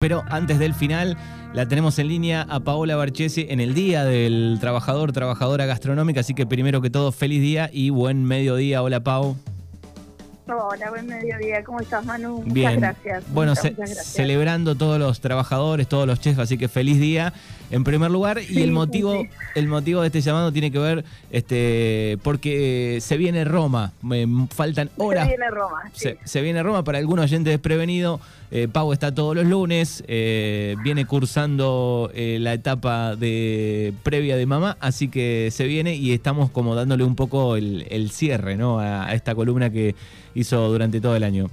Pero antes del final, la tenemos en línea a Paola Barchesi en el Día del Trabajador, Trabajadora Gastronómica. Así que primero que todo, feliz día y buen mediodía. Hola, Pau. Hola, buen mediodía. ¿Cómo estás, Manu? Bien. Muchas gracias. Bueno, muchas, ce- muchas gracias. celebrando todos los trabajadores, todos los chefs, así que feliz día en primer lugar. y el motivo, sí. el motivo de este llamado tiene que ver este, porque eh, se viene Roma. Me faltan horas Se viene Roma. sí. Se, se viene Roma para algún oyente desprevenido. Eh, Pau está todos los lunes, eh, viene cursando eh, la etapa de previa de mamá, así que se viene y estamos como dándole un poco el, el cierre ¿no? a, a esta columna que hizo durante todo el año.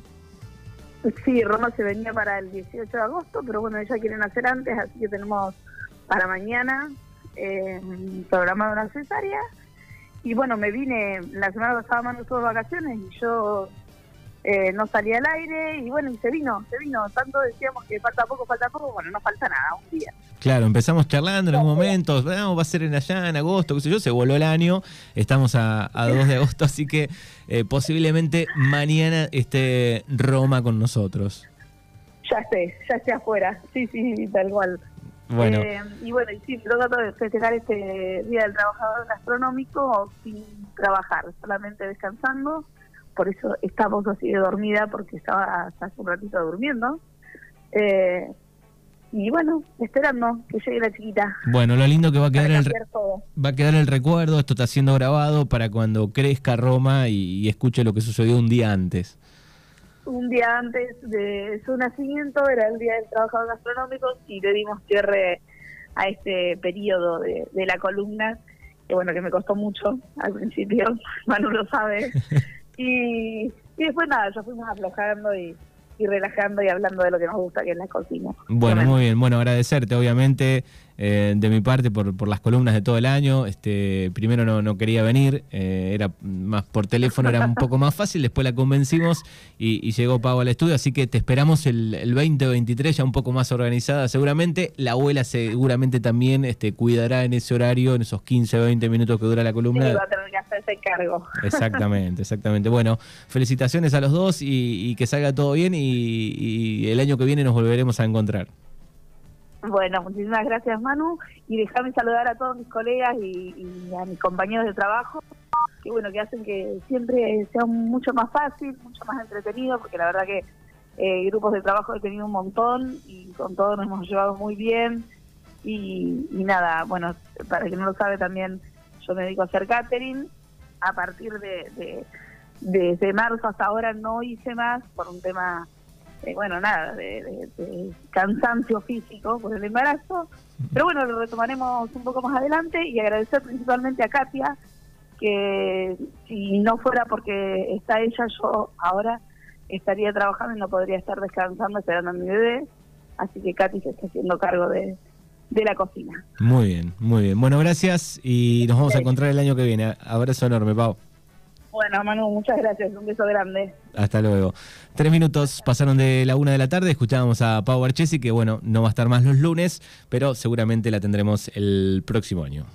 Sí, Roma se venía para el 18 de agosto, pero bueno, ellos quieren hacer antes, así que tenemos para mañana eh, programada una cesárea. Y bueno, me vine, la semana pasada Manu estuvo de vacaciones y yo eh, no salí al aire y bueno, y se vino, se vino. Tanto decíamos que falta poco, falta poco, bueno, no falta nada, un día. Claro, empezamos charlando en algún momento, "Ah, va a ser en allá, en agosto, qué sé yo, se voló el año, estamos a, a 2 de agosto, así que eh, posiblemente mañana esté Roma con nosotros. Ya esté, ya esté afuera, sí, sí, tal cual. Bueno. Eh, y bueno, y sí, lo trato de festejar este Día del Trabajador Gastronómico sin trabajar, solamente descansando. Por eso estamos así de dormida, porque estaba hasta hace un ratito durmiendo. Eh, y bueno, esperando que llegue la chiquita. Bueno, lo lindo que va a quedar el, todo. va a quedar el recuerdo, esto está siendo grabado para cuando crezca Roma y, y escuche lo que sucedió un día antes. Un día antes de su nacimiento era el Día del Trabajador Gastronómico y le dimos cierre a este periodo de, de la columna, que bueno, que me costó mucho al principio, Manu lo sabe. Y, y después nada, ya fuimos aflojando y, y relajando y hablando de lo que nos gusta, que es la cocina. Bueno, muy bien. Bueno, agradecerte, obviamente, eh, de mi parte por, por las columnas de todo el año. Este, primero no, no quería venir, eh, era más por teléfono, era un poco más fácil. Después la convencimos y, y llegó Pau al estudio. Así que te esperamos el, el 2023 ya un poco más organizada, seguramente. La abuela seguramente también este, cuidará en ese horario, en esos 15 o 20 minutos que dura la Sí, columna. va a tener que hacerse cargo. Exactamente, exactamente. Bueno, felicitaciones a los dos y, y que salga todo bien y, y el año que viene nos volveremos a encontrar. Bueno, muchísimas gracias Manu. Y déjame saludar a todos mis colegas y, y a mis compañeros de trabajo que bueno que hacen que siempre sea mucho más fácil, mucho más entretenido porque la verdad que eh, grupos de trabajo he tenido un montón y con todos nos hemos llevado muy bien. Y, y nada, bueno, para que no lo sabe también yo me dedico a hacer catering. A partir de, de desde marzo hasta ahora no hice más por un tema eh, bueno, nada, de, de- de cansancio físico por el embarazo. Pero bueno, lo retomaremos un poco más adelante y agradecer principalmente a Katia, que si no fuera porque está ella, yo ahora estaría trabajando y no podría estar descansando esperando a mi bebé. Así que Katy se está haciendo cargo de, de la cocina. Muy bien, muy bien. Bueno, gracias y nos vamos a encontrar el año que viene. Abrazo enorme, Pau. Bueno, Manu, muchas gracias. Un beso grande. Hasta luego. Tres minutos pasaron de la una de la tarde. Escuchábamos a Pau Barchesi, que bueno, no va a estar más los lunes, pero seguramente la tendremos el próximo año.